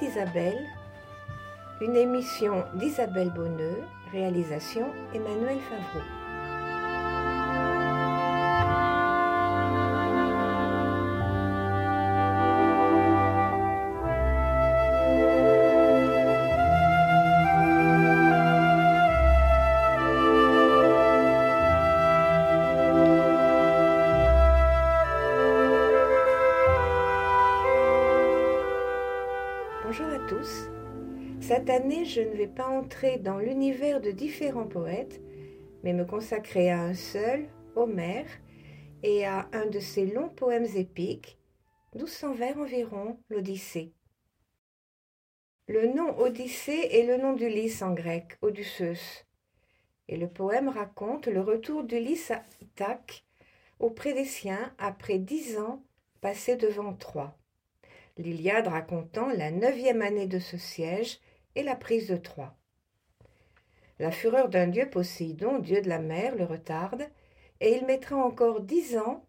Poésie d'Isabelle, une émission d'Isabelle Bonneux, réalisation Emmanuel Favreau. Cette année, je ne vais pas entrer dans l'univers de différents poètes, mais me consacrer à un seul, Homère, et à un de ses longs poèmes épiques, 1200 vers environ, l'Odyssée. Le nom Odyssée est le nom d'Ulysse en grec, Odysseus, et le poème raconte le retour d'Ulysse à Ithaque auprès des siens après dix ans passés devant Troie l'Iliade racontant la neuvième année de ce siège et la prise de Troie. La fureur d'un dieu Poséidon, dieu de la mer, le retarde, et il mettra encore dix ans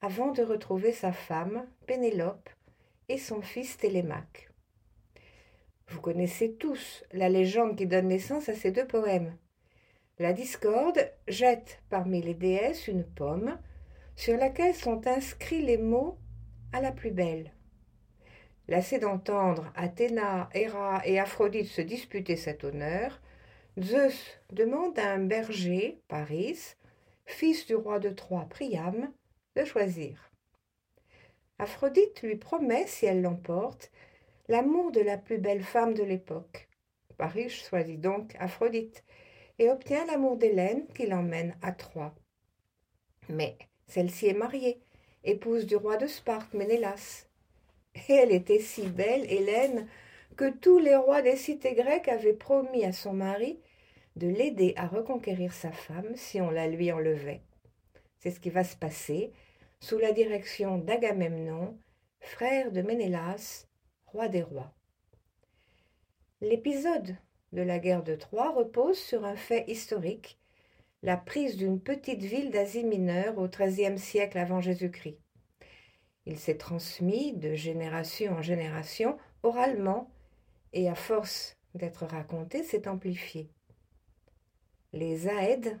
avant de retrouver sa femme, Pénélope, et son fils Télémaque. Vous connaissez tous la légende qui donne naissance à ces deux poèmes. La discorde jette parmi les déesses une pomme sur laquelle sont inscrits les mots à la plus belle. Lassé d'entendre Athéna, Héra et Aphrodite se disputer cet honneur, Zeus demande à un berger, Paris, fils du roi de Troie, Priam, de choisir. Aphrodite lui promet, si elle l'emporte, l'amour de la plus belle femme de l'époque. Paris choisit donc Aphrodite et obtient l'amour d'Hélène qui l'emmène à Troie. Mais celle-ci est mariée, épouse du roi de Sparte, Ménélas. Et elle était si belle, Hélène, que tous les rois des cités grecques avaient promis à son mari de l'aider à reconquérir sa femme si on la lui enlevait. C'est ce qui va se passer sous la direction d'Agamemnon, frère de Ménélas, roi des rois. L'épisode de la guerre de Troie repose sur un fait historique, la prise d'une petite ville d'Asie mineure au XIIIe siècle avant Jésus-Christ. Il s'est transmis de génération en génération oralement et à force d'être raconté, s'est amplifié. Les Aèdes,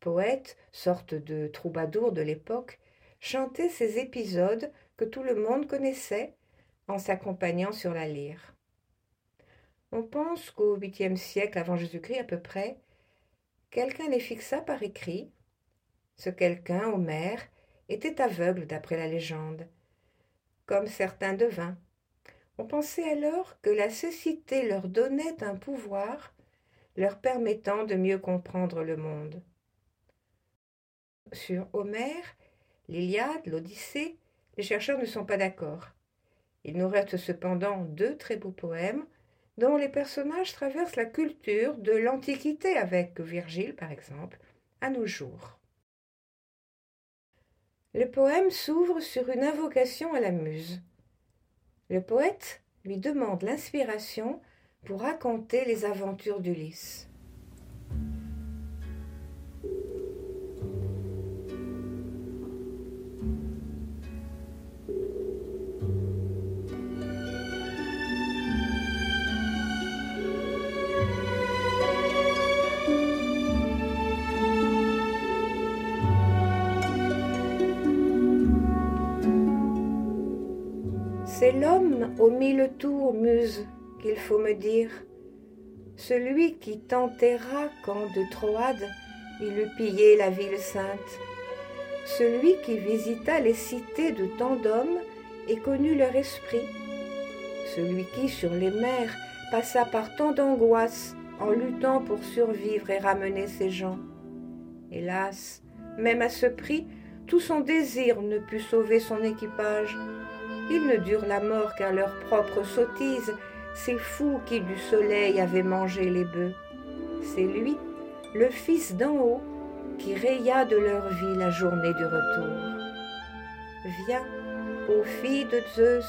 poètes, sortes de troubadours de l'époque, chantaient ces épisodes que tout le monde connaissait en s'accompagnant sur la lyre. On pense qu'au huitième siècle avant Jésus-Christ à peu près, quelqu'un les fixa par écrit. Ce quelqu'un, Homère, était aveugle d'après la légende, comme certains devins. On pensait alors que la cécité leur donnait un pouvoir leur permettant de mieux comprendre le monde. Sur Homère, l'Iliade, l'Odyssée, les chercheurs ne sont pas d'accord. Il nous reste cependant deux très beaux poèmes dont les personnages traversent la culture de l'Antiquité avec Virgile, par exemple, à nos jours. Le poème s'ouvre sur une invocation à la muse. Le poète lui demande l'inspiration pour raconter les aventures d'Ulysse. C'est l'homme aux mille tours, muse, qu'il faut me dire, celui qui t'enterra quand de Troade il eut pillé la ville sainte, celui qui visita les cités de tant d'hommes et connut leur esprit, celui qui sur les mers passa par tant d'angoisses en luttant pour survivre et ramener ses gens. Hélas, même à ce prix, tout son désir ne put sauver son équipage. Ils ne durent la mort qu'à leur propre sottise, ces fous qui du soleil avaient mangé les bœufs. C'est lui, le fils d'en haut, qui raya de leur vie la journée du retour. Viens, ô fille de Zeus,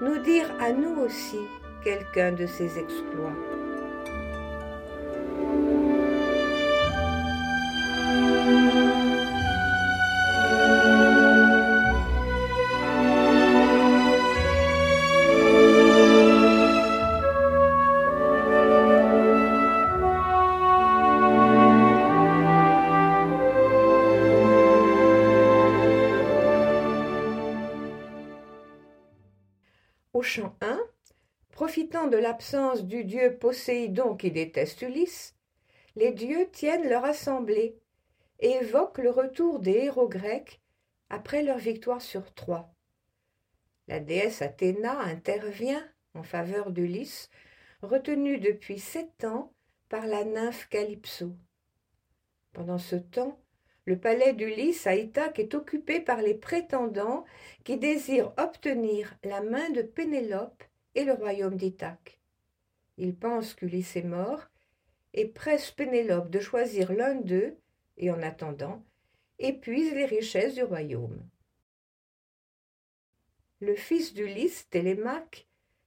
nous dire à nous aussi quelqu'un de ses exploits. Chant 1, profitant de l'absence du dieu Poséidon qui déteste Ulysse, les dieux tiennent leur assemblée et évoquent le retour des héros grecs après leur victoire sur Troie. La déesse Athéna intervient en faveur d'Ulysse, retenu depuis sept ans par la nymphe Calypso. Pendant ce temps, le palais d'Ulysse à Ithaque est occupé par les prétendants qui désirent obtenir la main de Pénélope et le royaume d'Ithaque. Ils pensent qu'Ulysse est mort et pressent Pénélope de choisir l'un d'eux et en attendant épuisent les richesses du royaume. Le fils d'Ulysse, Télémaque,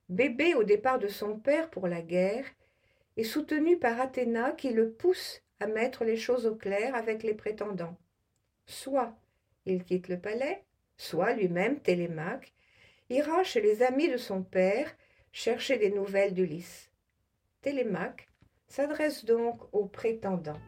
bébé au départ de son père pour la guerre, est soutenu par Athéna qui le pousse à mettre les choses au clair avec les prétendants. Soit il quitte le palais, soit lui-même, Télémaque, ira chez les amis de son père chercher des nouvelles d'Ulysse. Télémaque s'adresse donc aux prétendants.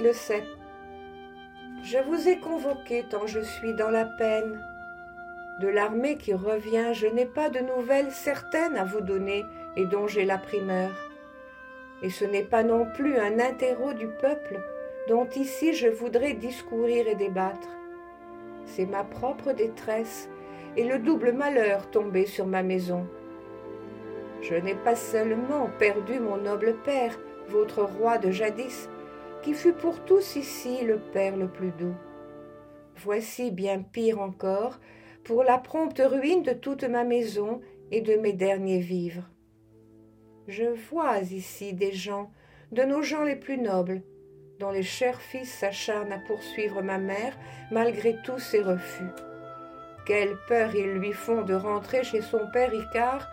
Le sait. Je vous ai convoqué tant je suis dans la peine. De l'armée qui revient, je n'ai pas de nouvelles certaines à vous donner et dont j'ai la primeur. Et ce n'est pas non plus un interro du peuple dont ici je voudrais discourir et débattre. C'est ma propre détresse et le double malheur tombé sur ma maison. Je n'ai pas seulement perdu mon noble père, votre roi de jadis, qui fut pour tous ici le Père le plus doux. Voici bien pire encore pour la prompte ruine de toute ma maison et de mes derniers vivres. Je vois ici des gens, de nos gens les plus nobles, dont les chers fils s'acharnent à poursuivre ma mère malgré tous ses refus. Quelle peur ils lui font de rentrer chez son père Icare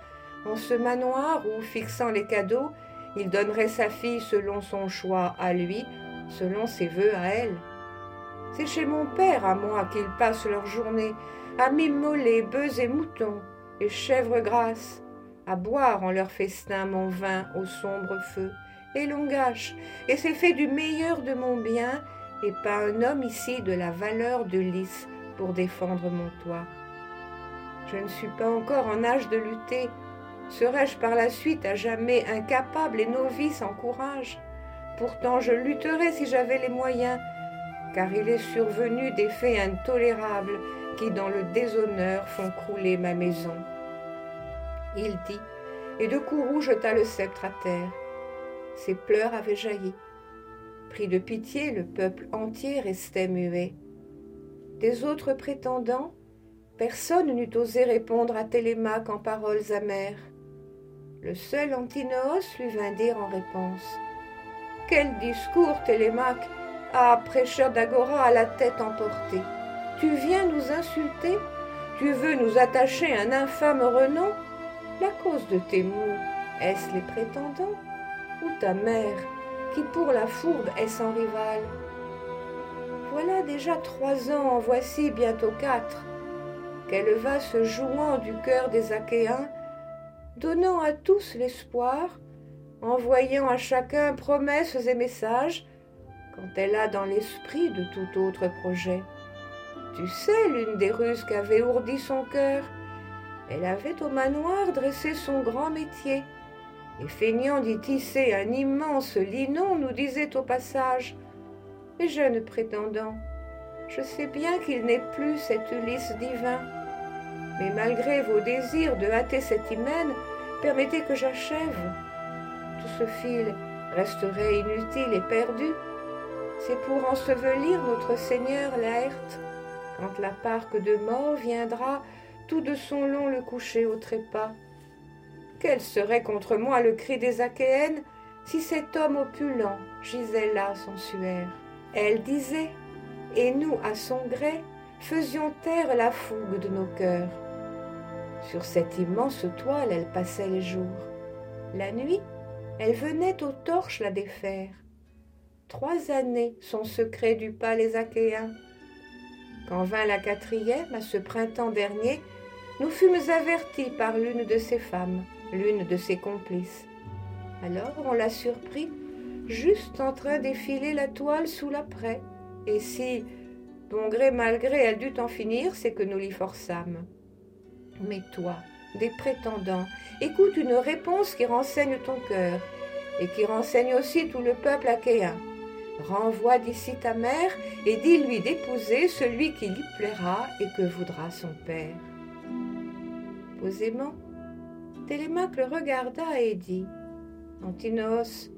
en ce manoir où, fixant les cadeaux, il donnerait sa fille selon son choix à lui, selon ses voeux à elle. C'est chez mon père à moi qu'ils passent leur journée, à m'immoler bœufs et moutons, et chèvres grasses, à boire en leur festin mon vin au sombre feu, et l'on gâche, et c'est fait du meilleur de mon bien, et pas un homme ici de la valeur de lys pour défendre mon toit. Je ne suis pas encore en âge de lutter, Serais-je par la suite à jamais incapable et novice en courage? Pourtant je lutterais si j'avais les moyens, car il est survenu des faits intolérables qui dans le déshonneur font crouler ma maison. Il dit, et de courroux jeta le sceptre à terre. Ses pleurs avaient jailli. Pris de pitié, le peuple entier restait muet. Des autres prétendants, personne n'eût osé répondre à Télémaque en paroles amères. Le seul Antinoos lui vint dire en réponse Quel discours, Télémaque Ah, prêcheur d'Agora à la tête emportée. Tu viens nous insulter? Tu veux nous attacher un infâme renom? La cause de tes mots, est-ce les prétendants Ou ta mère, qui pour la fourbe est sans rival? Voilà déjà trois ans, voici bientôt quatre, qu'elle va se jouant du cœur des Achéens donnant à tous l'espoir, envoyant à chacun promesses et messages, quand elle a dans l'esprit de tout autre projet. Tu sais, l'une des ruses qu'avait ourdi son cœur, elle avait au manoir dressé son grand métier, et feignant d'y tisser un immense linon, nous disait au passage Mes jeunes prétendants, je sais bien qu'il n'est plus cet Ulysse divin, mais malgré vos désirs de hâter cet hymen, permettez que j'achève. Tout ce fil resterait inutile et perdu. C'est pour ensevelir notre Seigneur Laerte, quand la parque de mort viendra tout de son long le coucher au trépas. Quel serait contre moi le cri des Achéennes si cet homme opulent gisait là son suaire? Elle disait, et nous, à son gré, faisions taire la fougue de nos cœurs. Sur cette immense toile, elle passait les jours. La nuit, elle venait aux torches la défaire. trois années son secret du pas les Achéens. Quand vint la quatrième, à ce printemps dernier, nous fûmes avertis par l'une de ses femmes, l'une de ses complices. Alors on la surprit, juste en train d'effiler la toile sous la praie. Et si, bon gré mal gré, elle dut en finir, c'est que nous l'y forçâmes. Mais toi, des prétendants, écoute une réponse qui renseigne ton cœur, et qui renseigne aussi tout le peuple achéen. Renvoie d'ici ta mère et dis-lui d'épouser celui qui lui plaira et que voudra son père. Posément, Télémaque le regarda et dit Antinos,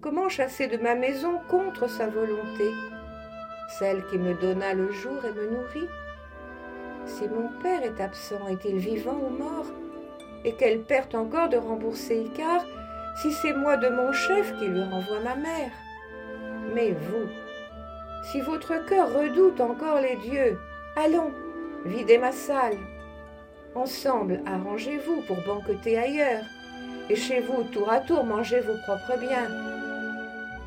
comment chasser de ma maison contre sa volonté, celle qui me donna le jour et me nourrit Si mon père est absent, est-il vivant ou mort? Et quelle perte encore de rembourser Icare si c'est moi de mon chef qui lui renvoie ma mère? Mais vous, si votre cœur redoute encore les dieux, allons, videz ma salle. Ensemble, arrangez-vous pour banqueter ailleurs, et chez vous, tour à tour, mangez vos propres biens.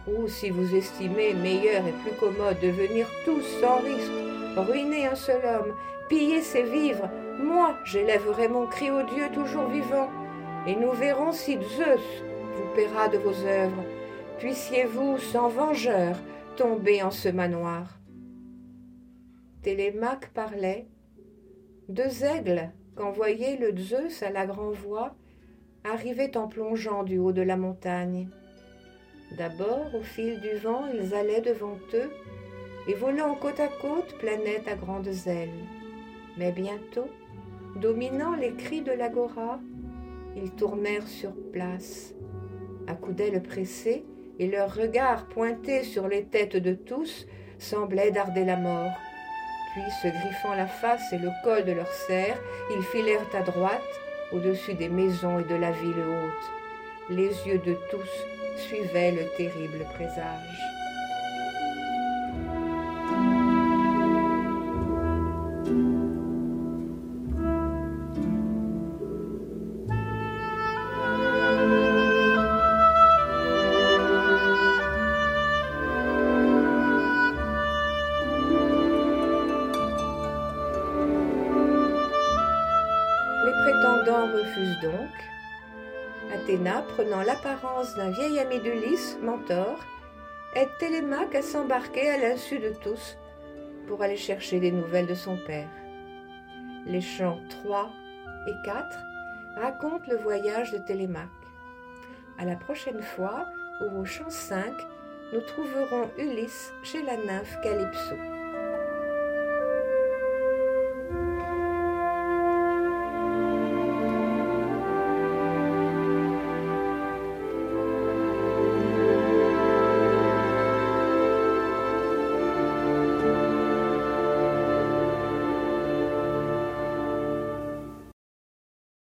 Ou si vous estimez meilleur et plus commode de venir tous sans risque, ruiner un seul homme, piller ses vivres, moi j'élèverai mon cri au Dieu toujours vivant, et nous verrons si Zeus vous paiera de vos œuvres. Puissiez-vous, sans vengeur, tomber en ce manoir. Télémaque parlait. Deux aigles, qu'envoyait le Zeus à la grand-voix, arrivaient en plongeant du haut de la montagne. D'abord, au fil du vent, ils allaient devant eux, et volant côte à côte, planaient à grandes ailes. Mais bientôt, dominant les cris de l'agora, ils tournèrent sur place, accoudaient le pressé, et leurs regards pointés sur les têtes de tous semblaient darder la mort. Puis, se griffant la face et le col de leurs serres, ils filèrent à droite, au-dessus des maisons et de la ville haute. Les yeux de tous suivaient le terrible présage. Refuse donc. Athéna, prenant l'apparence d'un vieil ami d'Ulysse, Mentor, aide Télémaque à s'embarquer à l'insu de tous pour aller chercher des nouvelles de son père. Les chants 3 et 4 racontent le voyage de Télémaque. À la prochaine fois, où au chant 5, nous trouverons Ulysse chez la nymphe Calypso.